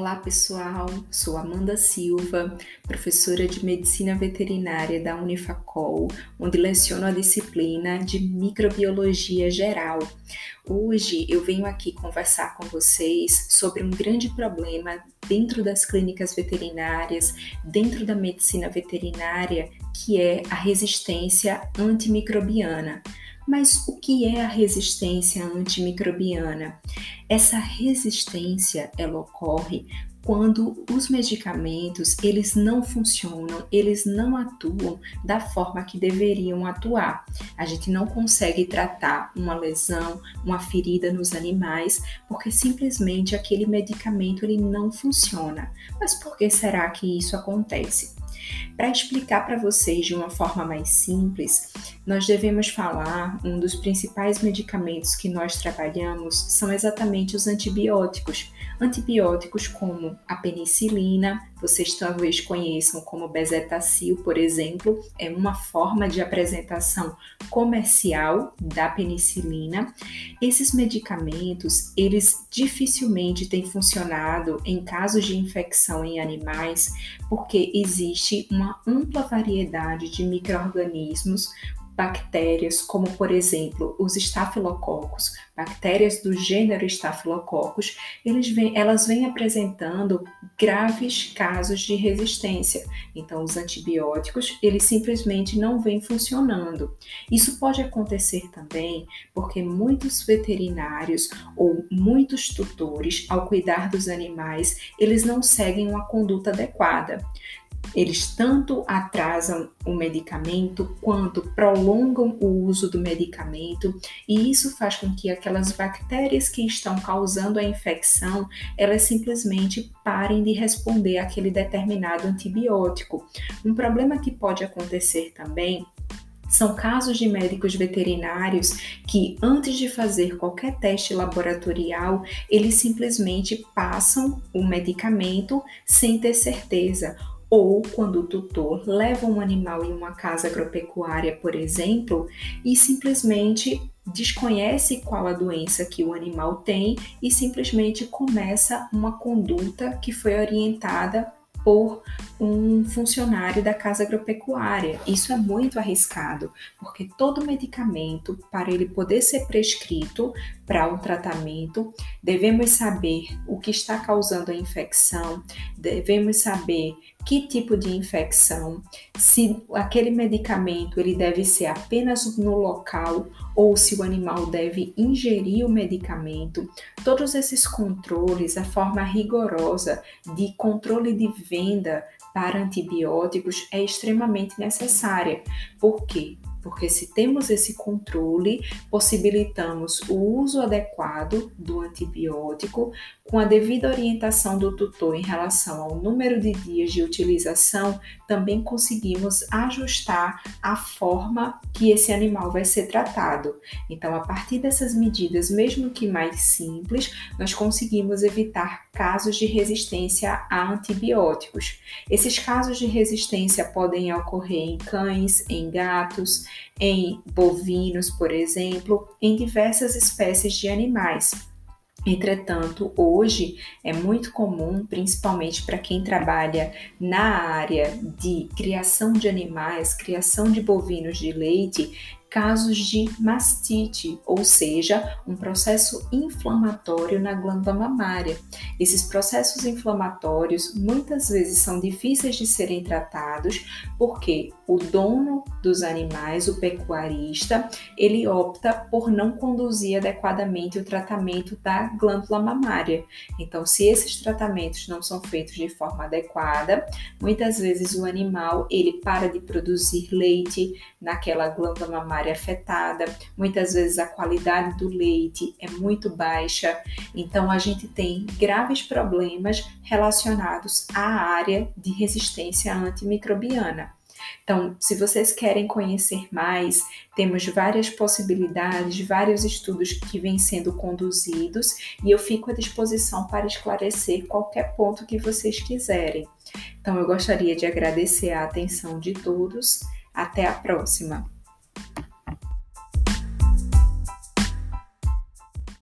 Olá pessoal, sou Amanda Silva, professora de Medicina Veterinária da Unifacol, onde leciono a disciplina de Microbiologia Geral. Hoje eu venho aqui conversar com vocês sobre um grande problema dentro das clínicas veterinárias, dentro da medicina veterinária, que é a resistência antimicrobiana. Mas o que é a resistência antimicrobiana? Essa resistência ela ocorre quando os medicamentos eles não funcionam, eles não atuam da forma que deveriam atuar. A gente não consegue tratar uma lesão, uma ferida nos animais, porque simplesmente aquele medicamento ele não funciona. Mas por que será que isso acontece? Para explicar para vocês de uma forma mais simples, nós devemos falar um dos principais medicamentos que nós trabalhamos são exatamente os antibióticos. Antibióticos como a penicilina, vocês talvez conheçam como bezetacil, por exemplo, é uma forma de apresentação comercial da penicilina. Esses medicamentos, eles dificilmente têm funcionado em casos de infecção em animais, porque existe uma ampla variedade de microorganismos bactérias, como por exemplo os estafilococos, bactérias do gênero Staphylococcus, vêm, elas vêm apresentando graves casos de resistência. Então, os antibióticos, eles simplesmente não vêm funcionando. Isso pode acontecer também porque muitos veterinários ou muitos tutores, ao cuidar dos animais, eles não seguem uma conduta adequada eles tanto atrasam o medicamento quanto prolongam o uso do medicamento, e isso faz com que aquelas bactérias que estão causando a infecção, elas simplesmente parem de responder àquele determinado antibiótico. Um problema que pode acontecer também são casos de médicos veterinários que, antes de fazer qualquer teste laboratorial, eles simplesmente passam o medicamento sem ter certeza ou quando o tutor leva um animal em uma casa agropecuária, por exemplo, e simplesmente desconhece qual a doença que o animal tem e simplesmente começa uma conduta que foi orientada por um funcionário da casa agropecuária. Isso é muito arriscado, porque todo medicamento, para ele poder ser prescrito para um tratamento, devemos saber o que está causando a infecção, devemos saber que tipo de infecção, se aquele medicamento ele deve ser apenas no local ou se o animal deve ingerir o medicamento. Todos esses controles, a forma rigorosa de controle de venda para antibióticos é extremamente necessária. Por quê? porque se temos esse controle, possibilitamos o uso adequado do antibiótico com a devida orientação do tutor em relação ao número de dias de utilização, também conseguimos ajustar a forma que esse animal vai ser tratado. Então, a partir dessas medidas, mesmo que mais simples, nós conseguimos evitar casos de resistência a antibióticos. Esses casos de resistência podem ocorrer em cães, em gatos, em bovinos, por exemplo, em diversas espécies de animais. Entretanto, hoje é muito comum, principalmente para quem trabalha na área de criação de animais, criação de bovinos de leite, casos de mastite, ou seja, um processo inflamatório na glândula mamária. Esses processos inflamatórios muitas vezes são difíceis de serem tratados porque o dono dos animais, o pecuarista, ele opta por não conduzir adequadamente o tratamento da glândula mamária. Então, se esses tratamentos não são feitos de forma adequada, muitas vezes o animal ele para de produzir leite naquela glândula mamária afetada, muitas vezes a qualidade do leite é muito baixa, então a gente tem graves problemas relacionados à área de resistência antimicrobiana. Então, se vocês querem conhecer mais, temos várias possibilidades, vários estudos que vêm sendo conduzidos e eu fico à disposição para esclarecer qualquer ponto que vocês quiserem. Então, eu gostaria de agradecer a atenção de todos. Até a próxima!